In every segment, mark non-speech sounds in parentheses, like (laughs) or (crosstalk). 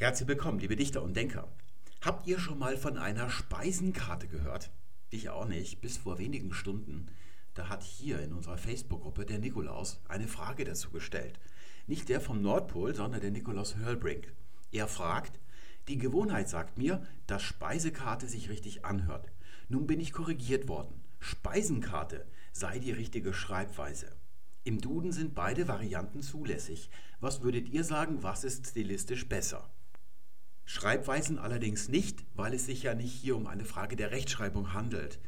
Herzlich willkommen, liebe Dichter und Denker. Habt ihr schon mal von einer Speisenkarte gehört? Ich auch nicht, bis vor wenigen Stunden. Da hat hier in unserer Facebook-Gruppe der Nikolaus eine Frage dazu gestellt. Nicht der vom Nordpol, sondern der Nikolaus Hörlbrink. Er fragt, die Gewohnheit sagt mir, dass Speisekarte sich richtig anhört. Nun bin ich korrigiert worden. Speisenkarte sei die richtige Schreibweise. Im Duden sind beide Varianten zulässig. Was würdet ihr sagen, was ist stilistisch besser? Schreibweisen allerdings nicht, weil es sich ja nicht hier um eine Frage der Rechtschreibung handelt.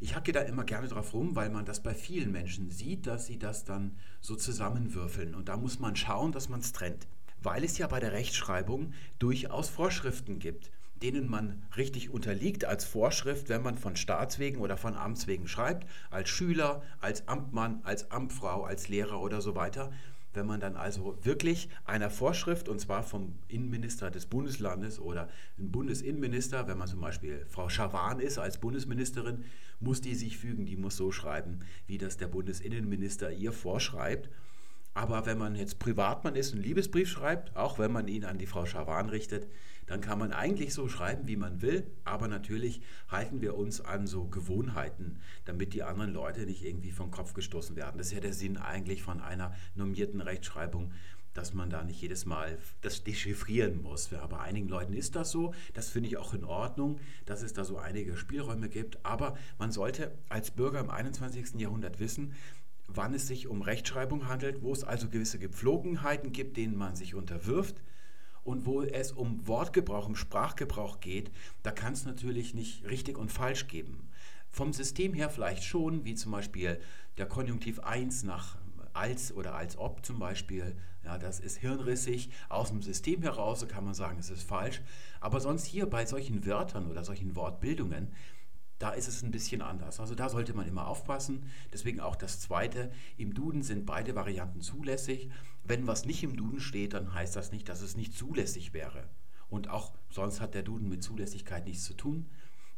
Ich hacke da immer gerne drauf rum, weil man das bei vielen Menschen sieht, dass sie das dann so zusammenwürfeln. Und da muss man schauen, dass man es trennt. Weil es ja bei der Rechtschreibung durchaus Vorschriften gibt, denen man richtig unterliegt als Vorschrift, wenn man von Staatswegen oder von Amtswegen schreibt, als Schüler, als Amtmann, als Amtfrau, als Lehrer oder so weiter. Wenn man dann also wirklich einer Vorschrift, und zwar vom Innenminister des Bundeslandes oder ein Bundesinnenminister, wenn man zum Beispiel Frau Schawan ist als Bundesministerin, muss die sich fügen, die muss so schreiben, wie das der Bundesinnenminister ihr vorschreibt. Aber wenn man jetzt Privatmann ist und einen Liebesbrief schreibt, auch wenn man ihn an die Frau Schawan richtet, dann kann man eigentlich so schreiben, wie man will, aber natürlich halten wir uns an so Gewohnheiten, damit die anderen Leute nicht irgendwie vom Kopf gestoßen werden. Das ist ja der Sinn eigentlich von einer normierten Rechtschreibung, dass man da nicht jedes Mal das dechiffrieren muss. Ja, bei einigen Leuten ist das so. Das finde ich auch in Ordnung, dass es da so einige Spielräume gibt. Aber man sollte als Bürger im 21. Jahrhundert wissen, wann es sich um Rechtschreibung handelt, wo es also gewisse Gepflogenheiten gibt, denen man sich unterwirft und wo es um Wortgebrauch, um Sprachgebrauch geht, da kann es natürlich nicht richtig und falsch geben. Vom System her vielleicht schon, wie zum Beispiel der Konjunktiv 1 nach als oder als ob zum Beispiel. Ja, das ist hirnrissig. Aus dem System heraus kann man sagen, es ist falsch. Aber sonst hier bei solchen Wörtern oder solchen Wortbildungen, da ist es ein bisschen anders. Also da sollte man immer aufpassen. Deswegen auch das Zweite. Im Duden sind beide Varianten zulässig. Wenn was nicht im Duden steht, dann heißt das nicht, dass es nicht zulässig wäre. Und auch sonst hat der Duden mit Zulässigkeit nichts zu tun.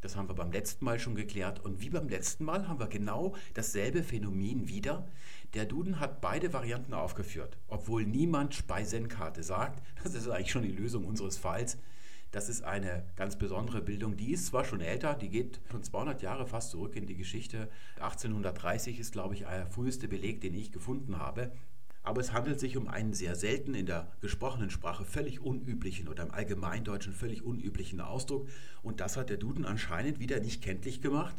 Das haben wir beim letzten Mal schon geklärt. Und wie beim letzten Mal haben wir genau dasselbe Phänomen wieder. Der Duden hat beide Varianten aufgeführt, obwohl niemand Speisenkarte sagt. Das ist eigentlich schon die Lösung unseres Falls. Das ist eine ganz besondere Bildung. Die ist zwar schon älter, die geht schon 200 Jahre fast zurück in die Geschichte. 1830 ist, glaube ich, der früheste Beleg, den ich gefunden habe. Aber es handelt sich um einen sehr selten in der gesprochenen Sprache völlig unüblichen oder im Allgemeindeutschen völlig unüblichen Ausdruck. Und das hat der Duden anscheinend wieder nicht kenntlich gemacht.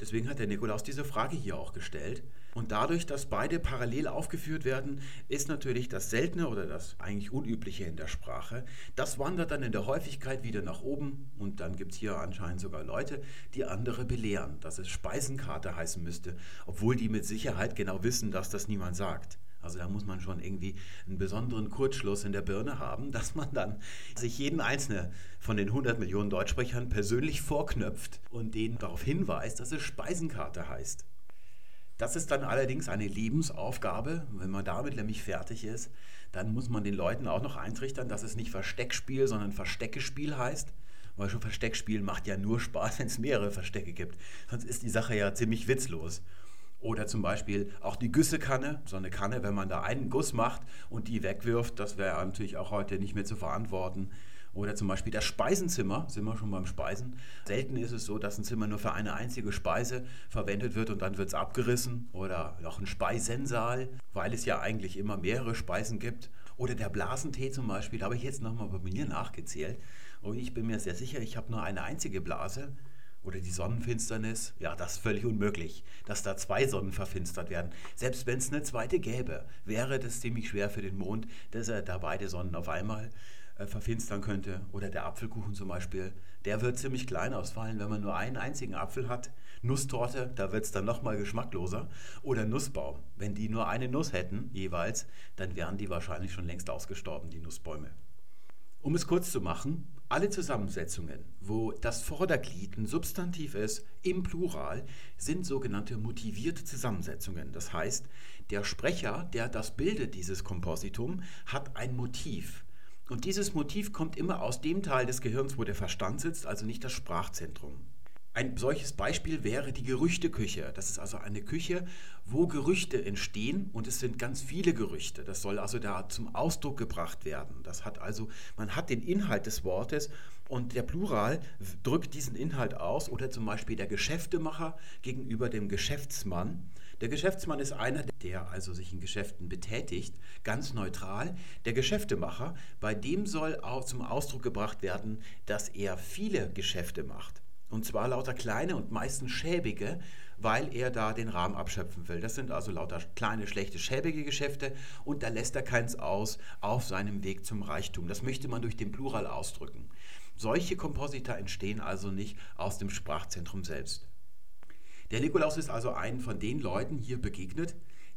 Deswegen hat der Nikolaus diese Frage hier auch gestellt. Und dadurch, dass beide parallel aufgeführt werden, ist natürlich das Seltene oder das eigentlich Unübliche in der Sprache, das wandert dann in der Häufigkeit wieder nach oben und dann gibt es hier anscheinend sogar Leute, die andere belehren, dass es Speisenkarte heißen müsste, obwohl die mit Sicherheit genau wissen, dass das niemand sagt. Also da muss man schon irgendwie einen besonderen Kurzschluss in der Birne haben, (laughs) dass man dann sich jeden einzelnen von den 100 Millionen Deutschsprechern persönlich vorknöpft und denen darauf hinweist, dass es Speisenkarte heißt. Das ist dann allerdings eine Lebensaufgabe. Wenn man damit nämlich fertig ist, dann muss man den Leuten auch noch eintrichtern, dass es nicht Versteckspiel, sondern Versteckespiel heißt. Weil schon Versteckspiel macht ja nur Spaß, wenn es mehrere Verstecke gibt. Sonst ist die Sache ja ziemlich witzlos. Oder zum Beispiel auch die Güssekanne, so eine Kanne, wenn man da einen Guss macht und die wegwirft, das wäre natürlich auch heute nicht mehr zu verantworten. Oder zum Beispiel das Speisenzimmer, sind wir schon beim Speisen. Selten ist es so, dass ein Zimmer nur für eine einzige Speise verwendet wird und dann wird es abgerissen. Oder auch ein Speisensaal, weil es ja eigentlich immer mehrere Speisen gibt. Oder der Blasentee zum Beispiel, da habe ich jetzt nochmal bei mir nachgezählt. Und ich bin mir sehr sicher, ich habe nur eine einzige Blase. Oder die Sonnenfinsternis, ja, das ist völlig unmöglich, dass da zwei Sonnen verfinstert werden. Selbst wenn es eine zweite gäbe, wäre das ziemlich schwer für den Mond, dass er da beide Sonnen auf einmal äh, verfinstern könnte. Oder der Apfelkuchen zum Beispiel, der wird ziemlich klein ausfallen, wenn man nur einen einzigen Apfel hat. Nusstorte, da wird es dann nochmal geschmackloser. Oder Nussbaum, wenn die nur eine Nuss hätten jeweils, dann wären die wahrscheinlich schon längst ausgestorben, die Nussbäume. Um es kurz zu machen, alle Zusammensetzungen, wo das Vorderglied ein Substantiv ist, im Plural, sind sogenannte motivierte Zusammensetzungen. Das heißt, der Sprecher, der das bildet, dieses Kompositum, hat ein Motiv. Und dieses Motiv kommt immer aus dem Teil des Gehirns, wo der Verstand sitzt, also nicht das Sprachzentrum. Ein solches Beispiel wäre die Gerüchteküche. Das ist also eine Küche, wo Gerüchte entstehen und es sind ganz viele Gerüchte. Das soll also da zum Ausdruck gebracht werden. Das hat also, man hat den Inhalt des Wortes und der Plural drückt diesen Inhalt aus oder zum Beispiel der Geschäftemacher gegenüber dem Geschäftsmann. Der Geschäftsmann ist einer, der also sich in Geschäften betätigt, ganz neutral. Der Geschäftemacher, bei dem soll auch zum Ausdruck gebracht werden, dass er viele Geschäfte macht. Und zwar lauter kleine und meistens schäbige, weil er da den Rahmen abschöpfen will. Das sind also lauter kleine, schlechte, schäbige Geschäfte und da lässt er keins aus auf seinem Weg zum Reichtum. Das möchte man durch den Plural ausdrücken. Solche Komposita entstehen also nicht aus dem Sprachzentrum selbst. Der Nikolaus ist also einen von den Leuten hier begegnet,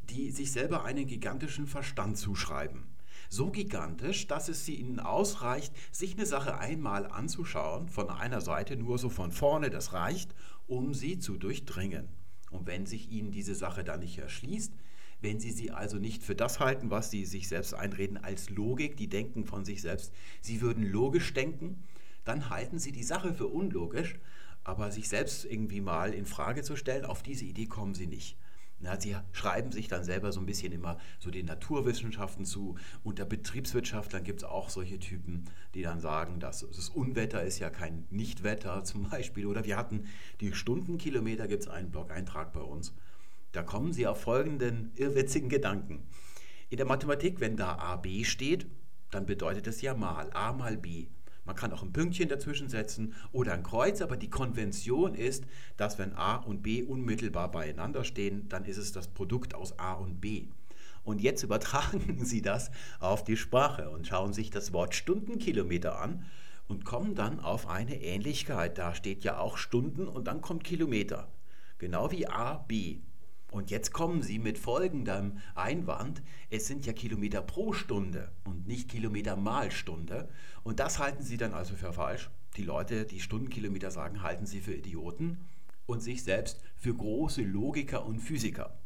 die sich selber einen gigantischen Verstand zuschreiben so gigantisch, dass es ihnen ausreicht, sich eine Sache einmal anzuschauen, von einer Seite nur so von vorne, das reicht, um sie zu durchdringen. Und wenn sich ihnen diese Sache dann nicht erschließt, wenn sie sie also nicht für das halten, was sie sich selbst einreden, als Logik, die denken von sich selbst, sie würden logisch denken, dann halten sie die Sache für unlogisch, aber sich selbst irgendwie mal in Frage zu stellen, auf diese Idee kommen sie nicht. Ja, sie schreiben sich dann selber so ein bisschen immer so den Naturwissenschaften zu. Unter Betriebswirtschaftlern gibt es auch solche Typen, die dann sagen, dass das Unwetter ist ja kein Nichtwetter (laughs) zum Beispiel. Oder wir hatten die Stundenkilometer, gibt es einen Blog-Eintrag bei uns. Da kommen sie auf folgenden irrwitzigen Gedanken. In der Mathematik, wenn da AB steht, dann bedeutet es ja mal A mal B. Man kann auch ein Pünktchen dazwischen setzen oder ein Kreuz, aber die Konvention ist, dass wenn A und B unmittelbar beieinander stehen, dann ist es das Produkt aus A und B. Und jetzt (laughs) übertragen Sie das auf die Sprache und schauen sich das Wort Stundenkilometer an und kommen dann auf eine Ähnlichkeit. Da steht ja auch Stunden und dann kommt Kilometer. Genau wie A, B. Und jetzt kommen Sie mit folgendem Einwand, es sind ja Kilometer pro Stunde und nicht Kilometer mal Stunde. Und das halten Sie dann also für falsch. Die Leute, die Stundenkilometer sagen, halten Sie für Idioten und sich selbst für große Logiker und Physiker.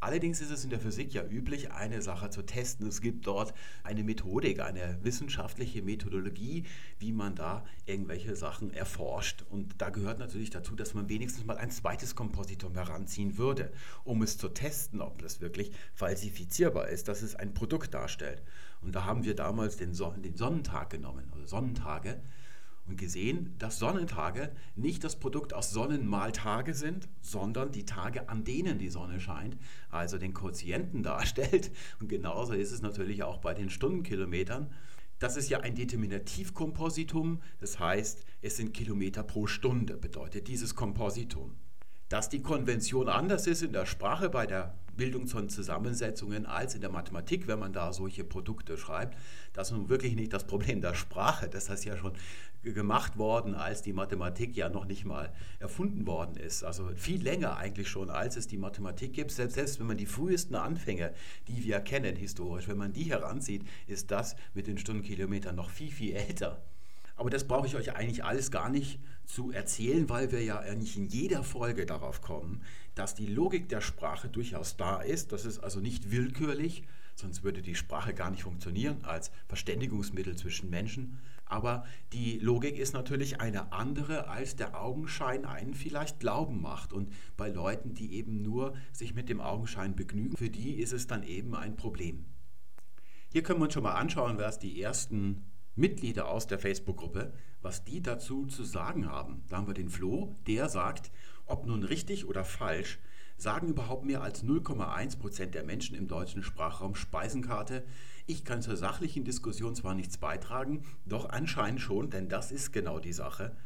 Allerdings ist es in der Physik ja üblich, eine Sache zu testen. Es gibt dort eine Methodik, eine wissenschaftliche Methodologie, wie man da irgendwelche Sachen erforscht. Und da gehört natürlich dazu, dass man wenigstens mal ein zweites Kompositum heranziehen würde, um es zu testen, ob das wirklich falsifizierbar ist, dass es ein Produkt darstellt. Und da haben wir damals den, Son den Sonnentag genommen, also Sonnentage und gesehen, dass Sonnentage nicht das Produkt aus Sonnen mal Tage sind, sondern die Tage, an denen die Sonne scheint, also den Quotienten (laughs) darstellt. Und genauso ist es natürlich auch bei den Stundenkilometern. Das ist ja ein Determinativkompositum, das heißt, es sind Kilometer pro Stunde, bedeutet dieses Kompositum. Dass die Konvention anders ist in der Sprache bei der Bildung von Zusammensetzungen als in der Mathematik, wenn man da solche Produkte schreibt, das ist nun wirklich nicht das Problem der Sprache. Das ist ja schon gemacht worden, als die Mathematik ja noch nicht mal erfunden worden ist. Also viel länger eigentlich schon, als es die Mathematik gibt. Selbst, selbst wenn man die frühesten Anfänge, die wir kennen historisch, wenn man die heranzieht, ist das mit den Stundenkilometern noch viel, viel älter. Aber das brauche ich euch eigentlich alles gar nicht zu erzählen, weil wir ja eigentlich in jeder Folge darauf kommen, dass die Logik der Sprache durchaus da ist. Das ist also nicht willkürlich, sonst würde die Sprache gar nicht funktionieren als Verständigungsmittel zwischen Menschen. Aber die Logik ist natürlich eine andere, als der Augenschein einen vielleicht glauben macht. Und bei Leuten, die eben nur sich mit dem Augenschein begnügen, für die ist es dann eben ein Problem. Hier können wir uns schon mal anschauen, was die ersten Mitglieder aus der Facebook-Gruppe, was die dazu zu sagen haben. Da haben wir den Flo, der sagt, ob nun richtig oder falsch, sagen überhaupt mehr als 0,1 Prozent der Menschen im deutschen Sprachraum Speisenkarte. Ich kann zur sachlichen Diskussion zwar nichts beitragen, doch anscheinend schon, denn das ist genau die Sache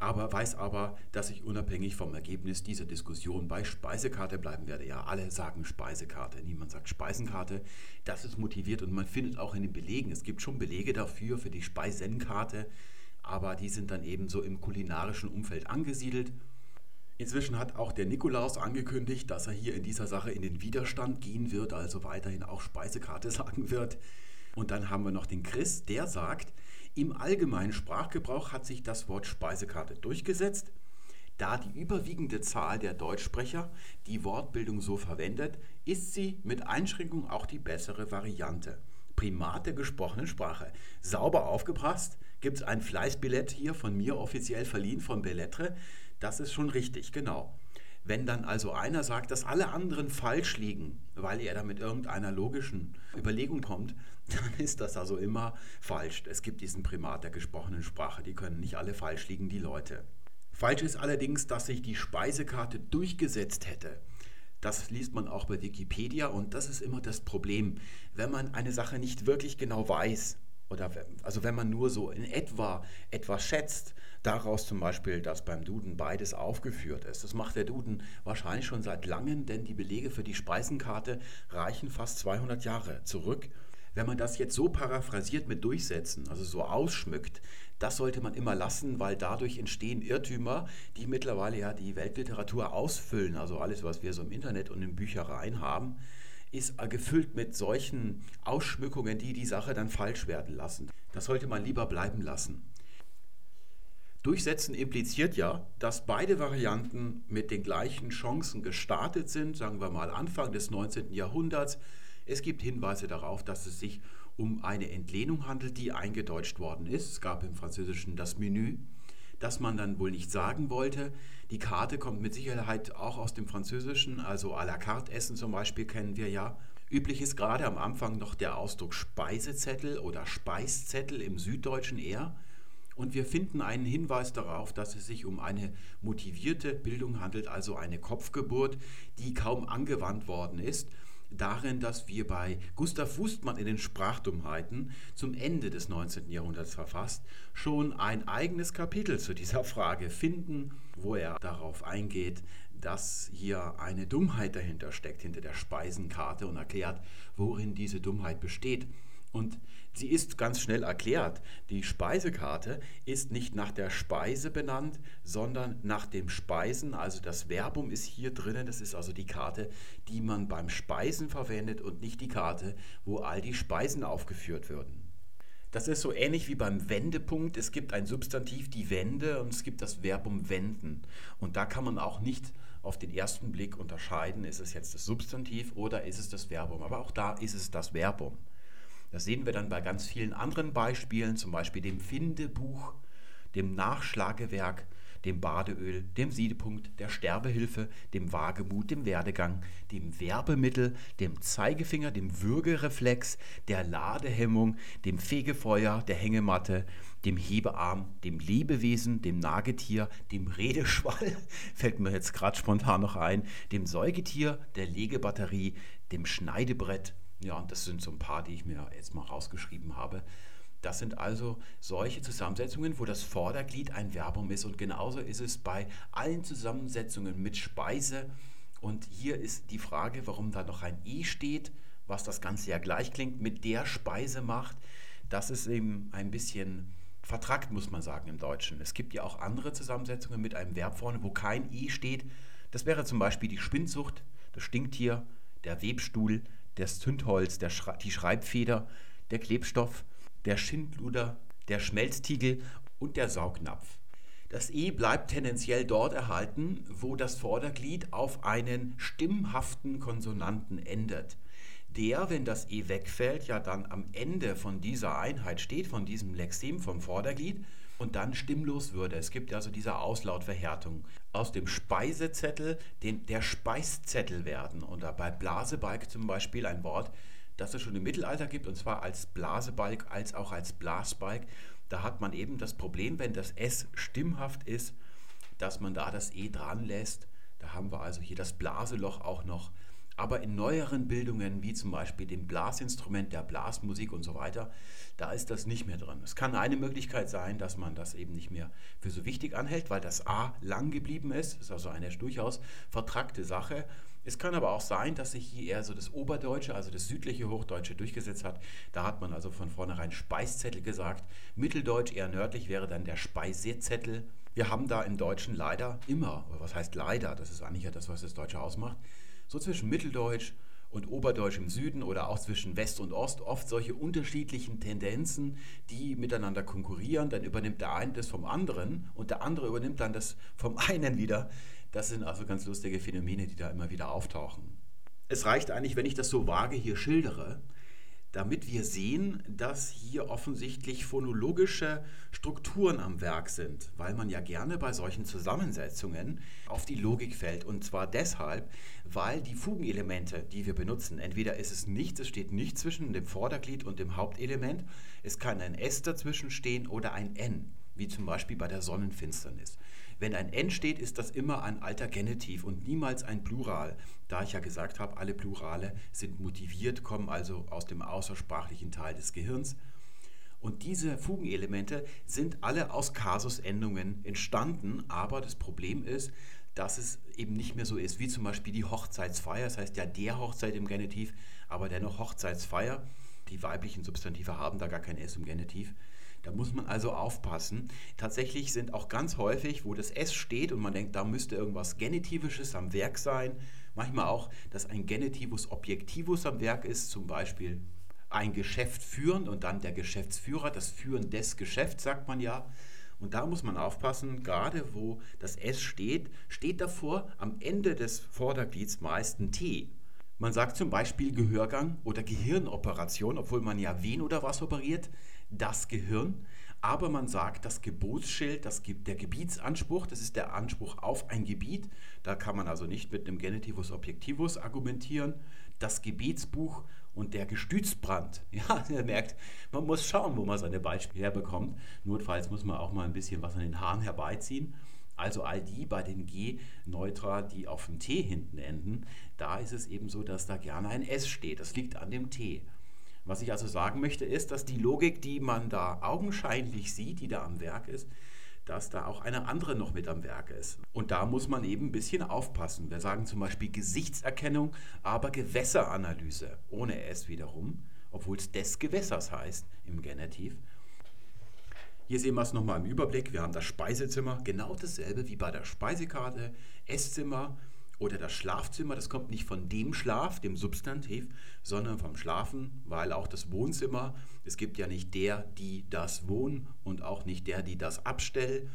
aber weiß aber, dass ich unabhängig vom Ergebnis dieser Diskussion bei Speisekarte bleiben werde. Ja, alle sagen Speisekarte, niemand sagt Speisenkarte. Das ist motiviert und man findet auch in den Belegen, es gibt schon Belege dafür, für die Speisenkarte, aber die sind dann eben so im kulinarischen Umfeld angesiedelt. Inzwischen hat auch der Nikolaus angekündigt, dass er hier in dieser Sache in den Widerstand gehen wird, also weiterhin auch Speisekarte (laughs) sagen wird. Und dann haben wir noch den Chris, der sagt, im allgemeinen Sprachgebrauch hat sich das Wort Speisekarte durchgesetzt, da die überwiegende Zahl der Deutschsprecher die Wortbildung so verwendet, ist sie mit Einschränkung auch die bessere Variante. Primat der gesprochenen Sprache. Sauber aufgepasst, gibt es ein Fleißbillett hier von mir offiziell verliehen von Bellettre. Das ist schon richtig, genau. Wenn dann also einer sagt, dass alle anderen falsch liegen, weil er da mit irgendeiner logischen Überlegung kommt, (laughs) dann ist das also immer falsch. Es gibt diesen Primat der gesprochenen Sprache, die können nicht alle falsch liegen, die Leute. Falsch ist allerdings, dass sich die Speisekarte durchgesetzt hätte. Das liest man auch bei Wikipedia und das ist immer das Problem, wenn man eine Sache nicht wirklich genau weiß oder also wenn man nur so in etwa etwas schätzt, daraus zum Beispiel, dass beim Duden beides aufgeführt ist. Das macht der Duden wahrscheinlich schon seit langem, denn die Belege für die Speisenkarte reichen fast 200 Jahre zurück. Wenn man das jetzt so paraphrasiert mit Durchsätzen, also so ausschmückt, das sollte man immer lassen, weil dadurch entstehen Irrtümer, die mittlerweile ja die Weltliteratur ausfüllen. Also alles, was wir so im Internet und in Büchereien haben, ist gefüllt mit solchen Ausschmückungen, die die Sache dann falsch werden lassen. Das sollte man lieber bleiben lassen. Durchsetzen impliziert ja, dass beide Varianten mit den gleichen Chancen gestartet sind, sagen wir mal Anfang des 19. Jahrhunderts. Es gibt Hinweise darauf, dass es sich um eine Entlehnung handelt, die eingedeutscht worden ist. Es gab im Französischen das Menü, das man dann wohl nicht sagen wollte. Die Karte kommt mit Sicherheit auch aus dem Französischen, also à la carte Essen zum Beispiel kennen wir ja. Üblich ist gerade am Anfang noch der Ausdruck Speisezettel oder Speiszettel im Süddeutschen eher. Und wir finden einen Hinweis darauf, dass es sich um eine motivierte Bildung handelt, also eine Kopfgeburt, die kaum angewandt worden ist darin, dass wir bei Gustav Wustmann in den Sprachdummheiten zum Ende des 19. Jahrhunderts verfasst, schon ein eigenes Kapitel zu dieser Frage finden, wo er darauf eingeht, dass hier eine Dummheit dahinter steckt, hinter der Speisenkarte und erklärt, worin diese Dummheit besteht. Und sie ist ganz schnell erklärt. Die Speisekarte ist nicht nach der Speise benannt, sondern nach dem Speisen. Also das Verbum ist hier drinnen. Das ist also die Karte, die man beim Speisen verwendet und nicht die Karte, wo all die Speisen aufgeführt würden. Das ist so ähnlich wie beim Wendepunkt. Es gibt ein Substantiv, die Wende, und es gibt das Verbum wenden. Und da kann man auch nicht auf den ersten Blick unterscheiden, ist es jetzt das Substantiv oder ist es das Verbum. Aber auch da ist es das Verbum. Das sehen wir dann bei ganz vielen anderen Beispielen, zum Beispiel dem Findebuch, dem Nachschlagewerk, dem Badeöl, dem Siedepunkt, der Sterbehilfe, dem Wagemut, dem Werdegang, dem Werbemittel, dem Zeigefinger, dem Würgereflex, der Ladehemmung, dem Fegefeuer, der Hängematte, dem Hebearm, dem Lebewesen, dem Nagetier, dem Redeschwall, (laughs) fällt mir jetzt gerade spontan noch ein, dem Säugetier, der Legebatterie, dem Schneidebrett, ja, und das sind so ein paar, die ich mir jetzt mal rausgeschrieben habe. Das sind also solche Zusammensetzungen, wo das Vorderglied ein Verbum ist. Und genauso ist es bei allen Zusammensetzungen mit Speise. Und hier ist die Frage, warum da noch ein E steht, was das Ganze ja gleich klingt, mit der Speise macht. Das ist eben ein bisschen vertrackt, muss man sagen, im Deutschen. Es gibt ja auch andere Zusammensetzungen mit einem Verb vorne, wo kein E steht. Das wäre zum Beispiel die Spinzucht, das Stinktier, der Webstuhl, das Zündholz, der Schre die Schreibfeder, der Klebstoff, der Schindluder, der Schmelztiegel und der Saugnapf. Das E bleibt tendenziell dort erhalten, wo das Vorderglied auf einen stimmhaften Konsonanten endet. Der, wenn das E wegfällt, ja dann am Ende von dieser Einheit steht, von diesem Lexem vom Vorderglied und dann stimmlos würde. Es gibt also diese Auslautverhärtung. Aus dem Speisezettel den, der Speiszettel werden. Und bei Blasebalg zum Beispiel ein Wort, das es schon im Mittelalter gibt, und zwar als Blasebalg als auch als Blasbalg. Da hat man eben das Problem, wenn das S stimmhaft ist, dass man da das E dran lässt. Da haben wir also hier das Blaseloch auch noch. Aber in neueren Bildungen, wie zum Beispiel dem Blasinstrument, der Blasmusik und so weiter, da ist das nicht mehr drin. Es kann eine Möglichkeit sein, dass man das eben nicht mehr für so wichtig anhält, weil das A lang geblieben ist. Das ist also eine durchaus vertrackte Sache. Es kann aber auch sein, dass sich hier eher so das Oberdeutsche, also das südliche Hochdeutsche durchgesetzt hat. Da hat man also von vornherein Speiszettel gesagt. Mitteldeutsch eher nördlich wäre dann der Speisezettel. Wir haben da im Deutschen leider immer, oder was heißt leider, das ist eigentlich ja das, was das Deutsche ausmacht, so zwischen Mitteldeutsch und Oberdeutsch im Süden oder auch zwischen West und Ost oft solche unterschiedlichen Tendenzen, die miteinander konkurrieren. Dann übernimmt der eine das vom anderen und der andere übernimmt dann das vom einen wieder. Das sind also ganz lustige Phänomene, die da immer wieder auftauchen. Es reicht eigentlich, wenn ich das so vage hier schildere, damit wir sehen, dass hier offensichtlich phonologische Strukturen am Werk sind, weil man ja gerne bei solchen Zusammensetzungen auf die Logik fällt. Und zwar deshalb, weil die Fugenelemente, die wir benutzen, entweder ist es nichts, es steht nicht zwischen dem Vorderglied und dem Hauptelement, es kann ein S dazwischen stehen oder ein N, wie zum Beispiel bei der Sonnenfinsternis. Wenn ein N steht, ist das immer ein alter Genitiv und niemals ein Plural, da ich ja gesagt habe, alle Plurale sind motiviert, kommen also aus dem außersprachlichen Teil des Gehirns. Und diese Fugenelemente sind alle aus Kasusendungen entstanden, aber das Problem ist, dass es eben nicht mehr so ist, wie zum Beispiel die Hochzeitsfeier, das heißt ja der Hochzeit im Genitiv, aber dennoch Hochzeitsfeier. Die weiblichen Substantive haben da gar kein S im Genitiv. Da muss man also aufpassen. Tatsächlich sind auch ganz häufig, wo das S steht und man denkt, da müsste irgendwas Genitivisches am Werk sein, manchmal auch, dass ein Genitivus Objektivus am Werk ist, zum Beispiel ein Geschäft führen und dann der Geschäftsführer, das Führen des Geschäfts, sagt man ja. Und da muss man aufpassen, gerade wo das S steht, steht davor am Ende des Vorderglieds meist ein T. Man sagt zum Beispiel Gehörgang oder Gehirnoperation, obwohl man ja wen oder was operiert das Gehirn, aber man sagt, das Gebotsschild, das, der Gebietsanspruch, das ist der Anspruch auf ein Gebiet, da kann man also nicht mit einem Genitivus Objektivus argumentieren, das Gebetsbuch und der Gestützbrand. (laughs) Ja, ihr merkt, man muss schauen, wo man seine Beispiele herbekommt. Notfalls muss man auch mal ein bisschen was an den Haaren herbeiziehen. Also all die bei den G-Neutra, die auf dem T hinten enden, da ist es eben so, dass da gerne ein S steht. Das liegt an dem T. Was ich also sagen möchte, ist, dass die Logik, die man da augenscheinlich sieht, die da am Werk ist, dass da auch eine andere noch mit am Werk ist. Und da muss man eben ein bisschen aufpassen. Wir sagen zum Beispiel Gesichtserkennung, aber Gewässeranalyse, ohne S wiederum, obwohl es des Gewässers heißt im Genitiv. Hier sehen wir es nochmal im Überblick. Wir haben das Speisezimmer, genau dasselbe wie bei der Speisekarte, Esszimmer, oder das Schlafzimmer, das kommt nicht von dem Schlaf, dem Substantiv, sondern vom Schlafen, weil auch das Wohnzimmer, es gibt ja nicht der, die das wohnen und auch nicht der, die das abstellt.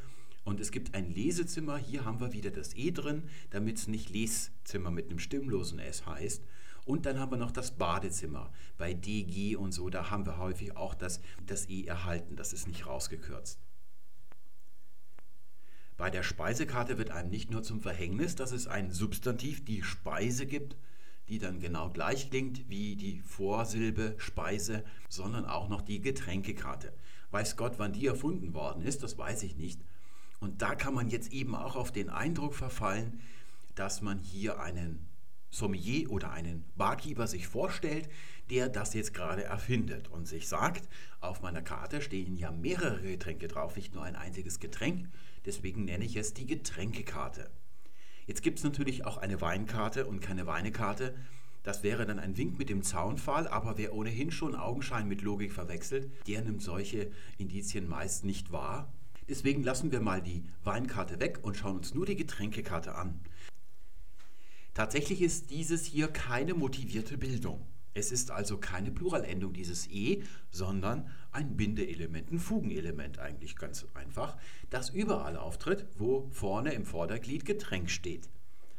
Und es gibt ein Lesezimmer, hier haben wir wieder das E drin, damit es nicht Leszimmer mit einem stimmlosen S heißt. Und dann haben wir noch das Badezimmer. Bei DG und so, da haben wir häufig auch das, das E erhalten, das ist nicht rausgekürzt. Bei der Speisekarte wird einem nicht nur zum Verhängnis, dass es ein Substantiv, die Speise gibt, die dann genau gleich klingt wie die Vorsilbe Speise, sondern auch noch die Getränkekarte. Weiß Gott, wann die erfunden worden ist, das weiß ich nicht. Und da kann man jetzt eben auch auf den Eindruck verfallen, dass man hier einen Sommelier oder einen Barkeeper sich vorstellt, der das jetzt gerade erfindet und sich sagt, auf meiner Karte stehen ja mehrere Getränke drauf, nicht nur ein einziges Getränk, deswegen nenne ich es die Getränkekarte. Jetzt gibt es natürlich auch eine Weinkarte und keine Weinekarte. Das wäre dann ein Wink mit dem Zaunpfahl, aber wer ohnehin schon Augenschein mit Logik verwechselt, der nimmt solche Indizien meist nicht wahr. Deswegen lassen wir mal die Weinkarte weg und schauen uns nur die Getränkekarte an. Tatsächlich ist dieses hier keine motivierte Bildung. Es ist also keine Pluralendung dieses E, sondern ein Bindeelement, ein Fugenelement eigentlich ganz einfach, das überall auftritt, wo vorne im Vorderglied Getränk steht.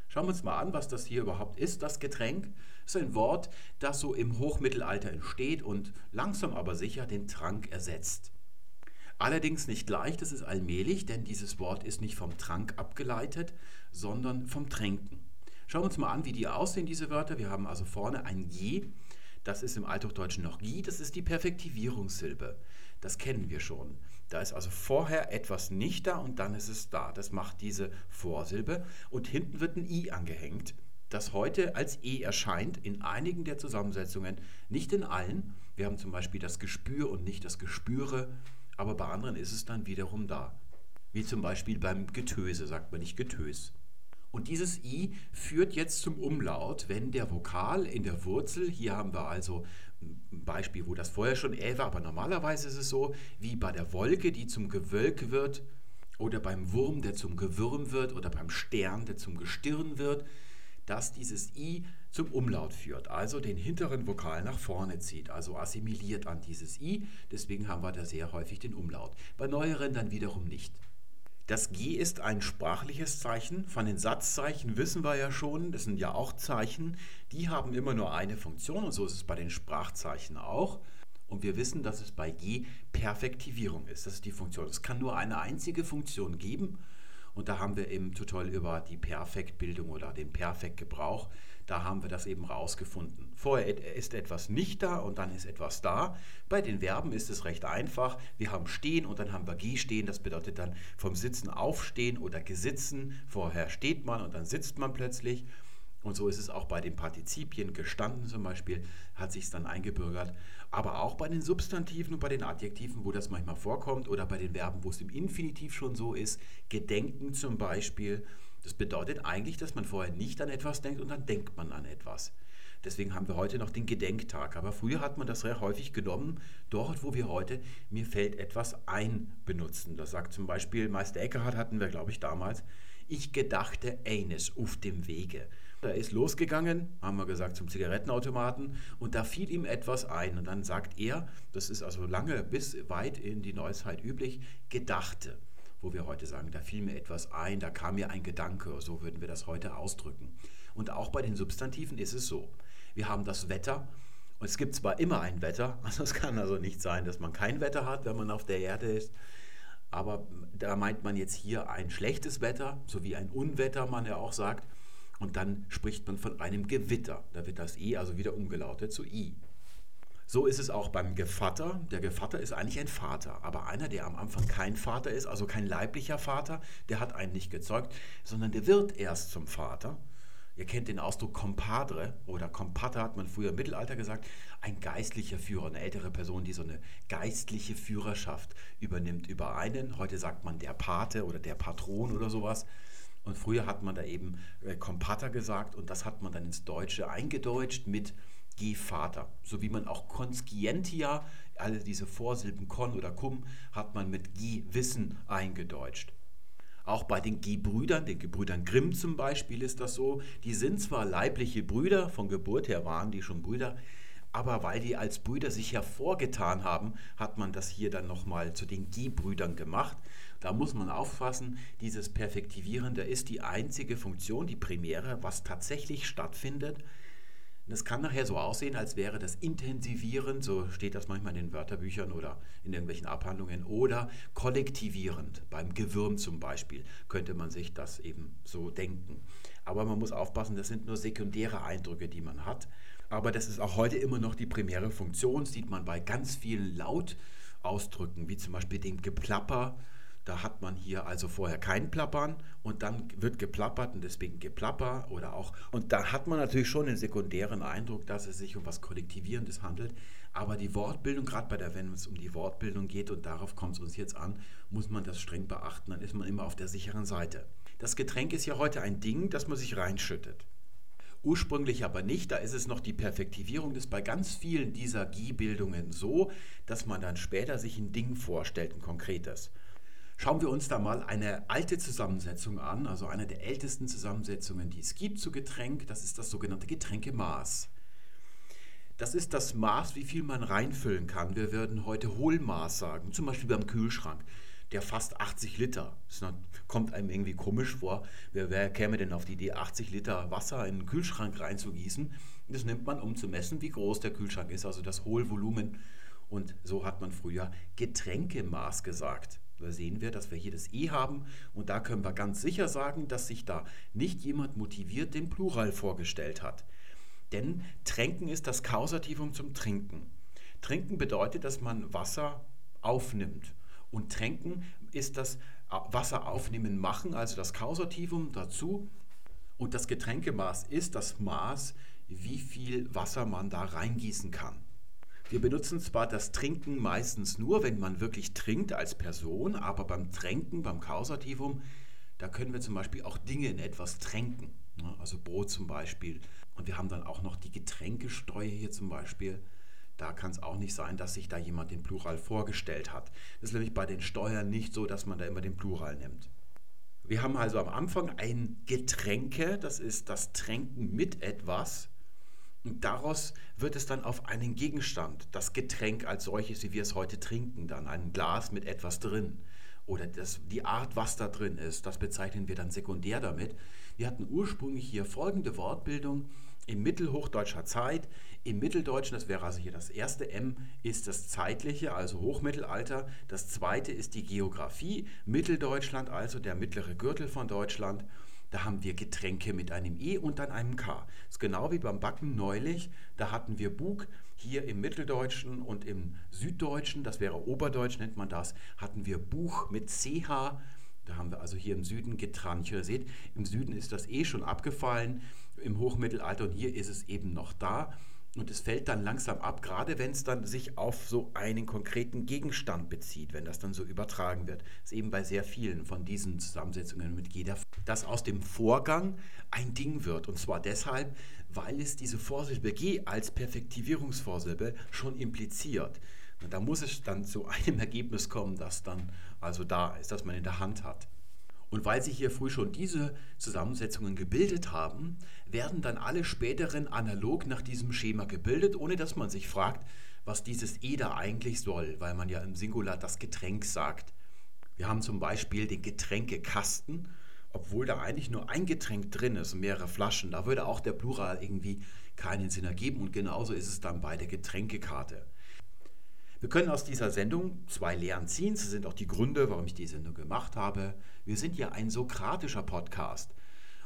Schauen wir uns mal an, was das hier überhaupt ist, das Getränk. Das ist ein Wort, das so im Hochmittelalter entsteht und langsam aber sicher den Trank ersetzt. Allerdings nicht leicht, es ist allmählich, denn dieses Wort ist nicht vom Trank abgeleitet, sondern vom Tränken. Schauen wir uns mal an, wie die aussehen, diese Wörter. Wir haben also vorne ein Je, das ist im Althochdeutschen noch Gi, das ist die Perfektivierungssilbe. Das kennen wir schon. Da ist also vorher etwas nicht da und dann ist es da. Das macht diese Vorsilbe und hinten wird ein I angehängt, das heute als E erscheint in einigen der Zusammensetzungen, nicht in allen. Wir haben zum Beispiel das Gespür und nicht das Gespüre, aber bei anderen ist es dann wiederum da. Wie zum Beispiel beim Getöse sagt man nicht Getös. Und dieses I führt jetzt zum Umlaut, wenn der Vokal in der Wurzel, hier haben wir also ein Beispiel, wo das vorher schon Ä war, aber normalerweise ist es so, wie bei der Wolke, die zum Gewölk wird, oder beim Wurm, der zum Gewürm wird, oder beim Stern, der zum Gestirn wird, dass dieses I zum Umlaut führt, also den hinteren Vokal nach vorne zieht, also assimiliert an dieses I. Deswegen haben wir da sehr häufig den Umlaut. Bei neueren dann wiederum nicht. Das G ist ein sprachliches Zeichen. Von den Satzzeichen wissen wir ja schon, das sind ja auch Zeichen, die haben immer nur eine Funktion und so ist es bei den Sprachzeichen auch. Und wir wissen, dass es bei G Perfektivierung ist. Das ist die Funktion. Es kann nur eine einzige Funktion geben. Und da haben wir im Tutorial über die Perfektbildung oder den Perfektgebrauch da haben wir das eben rausgefunden. Vorher ist etwas nicht da und dann ist etwas da. Bei den Verben ist es recht einfach. Wir haben stehen und dann haben wir gestehen. Das bedeutet dann vom Sitzen aufstehen oder gesitzen. Vorher steht man und dann sitzt man plötzlich. Und so ist es auch bei den Partizipien. Gestanden zum Beispiel hat sich es dann eingebürgert. Aber auch bei den Substantiven und bei den Adjektiven, wo das manchmal vorkommt. Oder bei den Verben, wo es im Infinitiv schon so ist. Gedenken zum Beispiel. Das bedeutet eigentlich, dass man vorher nicht an etwas denkt und dann denkt man an etwas. Deswegen haben wir heute noch den Gedenktag. Aber früher hat man das sehr häufig genommen, dort, wo wir heute mir fällt etwas ein benutzen. Das sagt zum Beispiel Meister Eckhart, hatten wir, glaube ich, damals. Ich gedachte eines auf dem Wege. Er ist losgegangen, haben wir gesagt, zum Zigarettenautomaten und da fiel ihm etwas ein. Und dann sagt er, das ist also lange bis weit in die Neuzeit üblich, gedachte wo wir heute sagen, da fiel mir etwas ein, da kam mir ein Gedanke, so würden wir das heute ausdrücken. Und auch bei den Substantiven ist es so. Wir haben das Wetter und es gibt zwar immer ein Wetter, (laughs) also es kann also nicht sein, dass man kein Wetter hat, wenn man auf der Erde ist, aber da meint man jetzt hier ein schlechtes Wetter, so wie ein Unwetter man ja auch sagt, und dann spricht man von einem Gewitter. Da wird das I also wieder umgelautet zu I. So ist es auch beim Gevatter. Der Gevatter ist eigentlich ein Vater, aber einer, der am Anfang kein Vater ist, also kein leiblicher Vater, der hat einen nicht gezeugt, sondern der wird erst zum Vater. Ihr kennt den Ausdruck Compadre oder Compatter hat man früher im Mittelalter gesagt, ein geistlicher Führer, eine ältere Person, die so eine geistliche Führerschaft übernimmt über einen. Heute sagt man der Pate oder der Patron oder sowas. Und früher hat man da eben äh, gesagt und das hat man dann ins Deutsche eingedeutscht mit Gevater. So wie man auch conscientia, alle diese Vorsilben con oder cum, hat man mit Gewissen eingedeutscht. Auch bei den Gebrüdern, den Gebrüdern Grimm zum Beispiel ist das so, die sind zwar leibliche Brüder, von Geburt her waren die schon Brüder, aber weil die als Brüder sich hervorgetan haben, hat man das hier dann nochmal zu den Gebrüdern gemacht. Da muss man aufpassen, dieses Perfektivieren, da ist die einzige Funktion, die primäre, was tatsächlich stattfindet, und es kann nachher so aussehen, als wäre das intensivierend, so steht das manchmal in den Wörterbüchern oder in irgendwelchen Abhandlungen, oder kollektivierend. Beim Gewürm zum Beispiel könnte man sich das eben so denken. Aber man muss aufpassen, das sind nur sekundäre Eindrücke, die man hat. Aber das ist auch heute immer noch die primäre Funktion, das sieht man bei ganz vielen Lautausdrücken, wie zum Beispiel dem Geplapper da hat man hier also vorher kein Plappern und dann wird geplappert und deswegen Geplapper oder auch. Und da hat man natürlich schon den sekundären Eindruck, dass es sich um was Kollektivierendes handelt. Aber die Wortbildung, gerade bei der, wenn es um die Wortbildung geht und darauf kommt es uns jetzt an, muss man das streng beachten. Dann ist man immer auf der sicheren Seite. Das Getränk ist ja heute ein Ding, das man sich reinschüttet. Ursprünglich aber nicht, da ist es noch die Perfektivierung. Ist bei ganz vielen dieser G-Bildungen so, dass man dann später sich ein Ding vorstellt, ein konkretes. Schauen wir uns da mal eine alte Zusammensetzung an, also eine der ältesten Zusammensetzungen, die es gibt zu Getränk. Das ist das sogenannte Getränkemaß. Das ist das Maß, wie viel man reinfüllen kann. Wir würden heute Hohlmaß sagen, zum Beispiel beim Kühlschrank. Der fast 80 Liter. Das kommt einem irgendwie komisch vor. Wer, wer käme denn auf die Idee, 80 Liter Wasser in den Kühlschrank reinzugießen? Das nimmt man, um zu messen, wie groß der Kühlschrank ist, also das Hohlvolumen. Und so hat man früher Getränkemaß gesagt. Da sehen wir, dass wir hier das E haben und da können wir ganz sicher sagen, dass sich da nicht jemand motiviert den Plural vorgestellt hat. Denn Tränken ist das Kausativum zum Trinken. Trinken bedeutet, dass man Wasser aufnimmt. Und Tränken ist das Wasser aufnehmen machen, also das Kausativum dazu. Und das Getränkemaß ist das Maß, wie viel Wasser man da reingießen kann. Wir benutzen zwar das Trinken meistens nur, wenn man wirklich trinkt als Person, aber beim Tränken, beim Kausativum, da können wir zum Beispiel auch Dinge in etwas tränken. Ne? Also Brot zum Beispiel. Und wir haben dann auch noch die Getränkesteuer hier zum Beispiel. Da kann es auch nicht sein, dass sich da jemand den Plural vorgestellt hat. Das ist nämlich bei den Steuern nicht so, dass man da immer den Plural nimmt. Wir haben also am Anfang ein Getränke, das ist das Tränken mit etwas. Und daraus wird es dann auf einen Gegenstand, das Getränk als solches, wie wir es heute trinken, dann ein Glas mit etwas drin. Oder das, die Art, was da drin ist, das bezeichnen wir dann sekundär damit. Wir hatten ursprünglich hier folgende Wortbildung in mittelhochdeutscher Zeit. Im Mitteldeutschen, das wäre also hier das erste M, ist das zeitliche, also Hochmittelalter. Das zweite ist die Geografie, Mitteldeutschland, also der mittlere Gürtel von Deutschland. Da haben wir Getränke mit einem E und dann einem K. Das ist genau wie beim Backen neulich. Da hatten wir Bug hier im Mitteldeutschen und im Süddeutschen, das wäre Oberdeutsch nennt man das, hatten wir Buch mit CH. Da haben wir also hier im Süden Getranche. Seht, im Süden ist das E schon abgefallen im Hochmittelalter und hier ist es eben noch da. Und es fällt dann langsam ab, gerade wenn es dann sich auf so einen konkreten Gegenstand bezieht, wenn das dann so übertragen wird. Das ist eben bei sehr vielen von diesen Zusammensetzungen mit jeder, dass aus dem Vorgang ein Ding wird. Und zwar deshalb, weil es diese Vorsilbe G als Perfektivierungsvorsilbe schon impliziert. Und da muss es dann zu einem (laughs) Ergebnis kommen, das dann also da ist, das man in der Hand hat. Und weil sich hier früh schon diese Zusammensetzungen gebildet haben, werden dann alle späteren analog nach diesem Schema gebildet, ohne dass man sich fragt, was dieses E da eigentlich soll, weil man ja im Singular das Getränk sagt. Wir haben zum Beispiel den Getränkekasten, obwohl da eigentlich nur ein Getränk drin ist, mehrere Flaschen. Da würde auch der Plural irgendwie keinen Sinn ergeben und genauso ist es dann bei der Getränkekarte. Wir können aus dieser Sendung zwei Lehren ziehen. Das sind auch die Gründe, warum ich die Sendung gemacht habe. Wir sind ja ein sokratischer Podcast.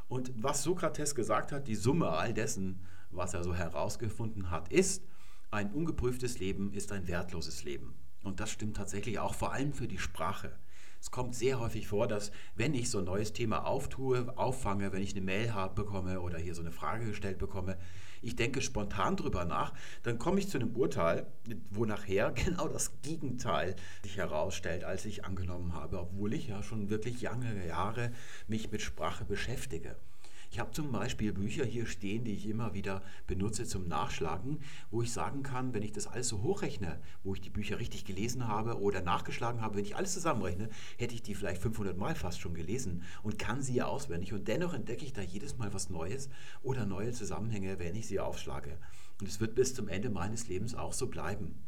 Und was Sokrates gesagt hat, die Summe all dessen, was er so herausgefunden hat, ist, ein ungeprüftes Leben ist ein wertloses Leben. Und das stimmt tatsächlich auch vor allem für die Sprache. Es kommt sehr häufig vor, dass wenn ich so ein neues Thema auftue, auffange, wenn ich eine Mail bekomme oder hier so eine Frage gestellt bekomme, ich denke spontan drüber nach, dann komme ich zu einem Urteil, wo nachher (laughs) genau das Gegenteil sich herausstellt, als ich angenommen habe, obwohl ich ja schon wirklich lange Jahre mich mit Sprache beschäftige. Ich habe zum Beispiel Bücher hier stehen, die ich immer wieder benutze zum Nachschlagen, wo ich sagen kann, wenn ich das alles so hochrechne, wo ich die Bücher richtig gelesen habe oder nachgeschlagen habe, wenn ich alles zusammenrechne, hätte ich die vielleicht 500 Mal fast schon gelesen und kann sie ja auswendig. Und dennoch entdecke ich da jedes Mal was Neues oder neue Zusammenhänge, wenn ich sie aufschlage. Und es wird bis zum Ende meines Lebens auch so bleiben.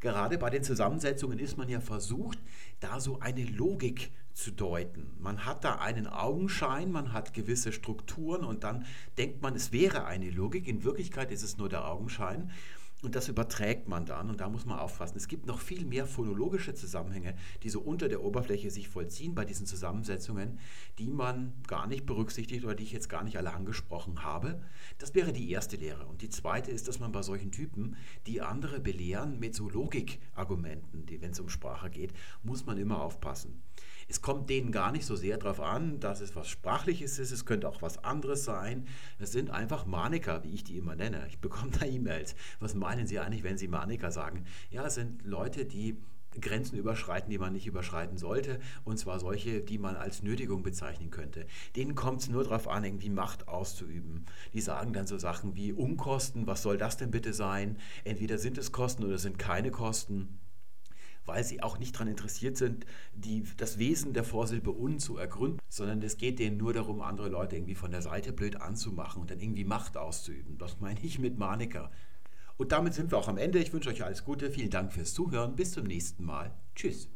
Gerade bei den Zusammensetzungen ist man ja versucht, da so eine Logik zu deuten. Man hat da einen Augenschein, man hat gewisse Strukturen und dann denkt man, es wäre eine Logik. In Wirklichkeit ist es nur der Augenschein. Und das überträgt man dann und da muss man aufpassen. Es gibt noch viel mehr phonologische Zusammenhänge, die so unter der Oberfläche sich vollziehen bei diesen Zusammensetzungen, die man gar nicht berücksichtigt oder die ich jetzt gar nicht alle angesprochen habe. Das wäre die erste Lehre. Und die zweite ist, dass man bei solchen Typen, die andere belehren mit so Logikargumenten, wenn es um Sprache geht, muss man immer aufpassen. Es kommt denen gar nicht so sehr darauf an, dass es was Sprachliches ist, es könnte auch was anderes sein. Es sind einfach Maniker, wie ich die immer nenne. Ich bekomme da E-Mails. Was meinen Sie eigentlich, wenn Sie Maniker sagen? Ja, es sind Leute, die Grenzen überschreiten, die man nicht überschreiten sollte, und zwar solche, die man als Nötigung bezeichnen könnte. Denen kommt es nur darauf an, irgendwie Macht auszuüben. Die sagen dann so Sachen wie Umkosten, was soll das denn bitte sein? Entweder sind es Kosten oder sind keine Kosten weil sie auch nicht daran interessiert sind, die, das Wesen der Vorsilbe un zu ergründen, sondern es geht denen nur darum, andere Leute irgendwie von der Seite blöd anzumachen und dann irgendwie Macht auszuüben. Das meine ich mit Manika. Und damit sind wir auch am Ende. Ich wünsche euch alles Gute. Vielen Dank fürs Zuhören. Bis zum nächsten Mal. Tschüss.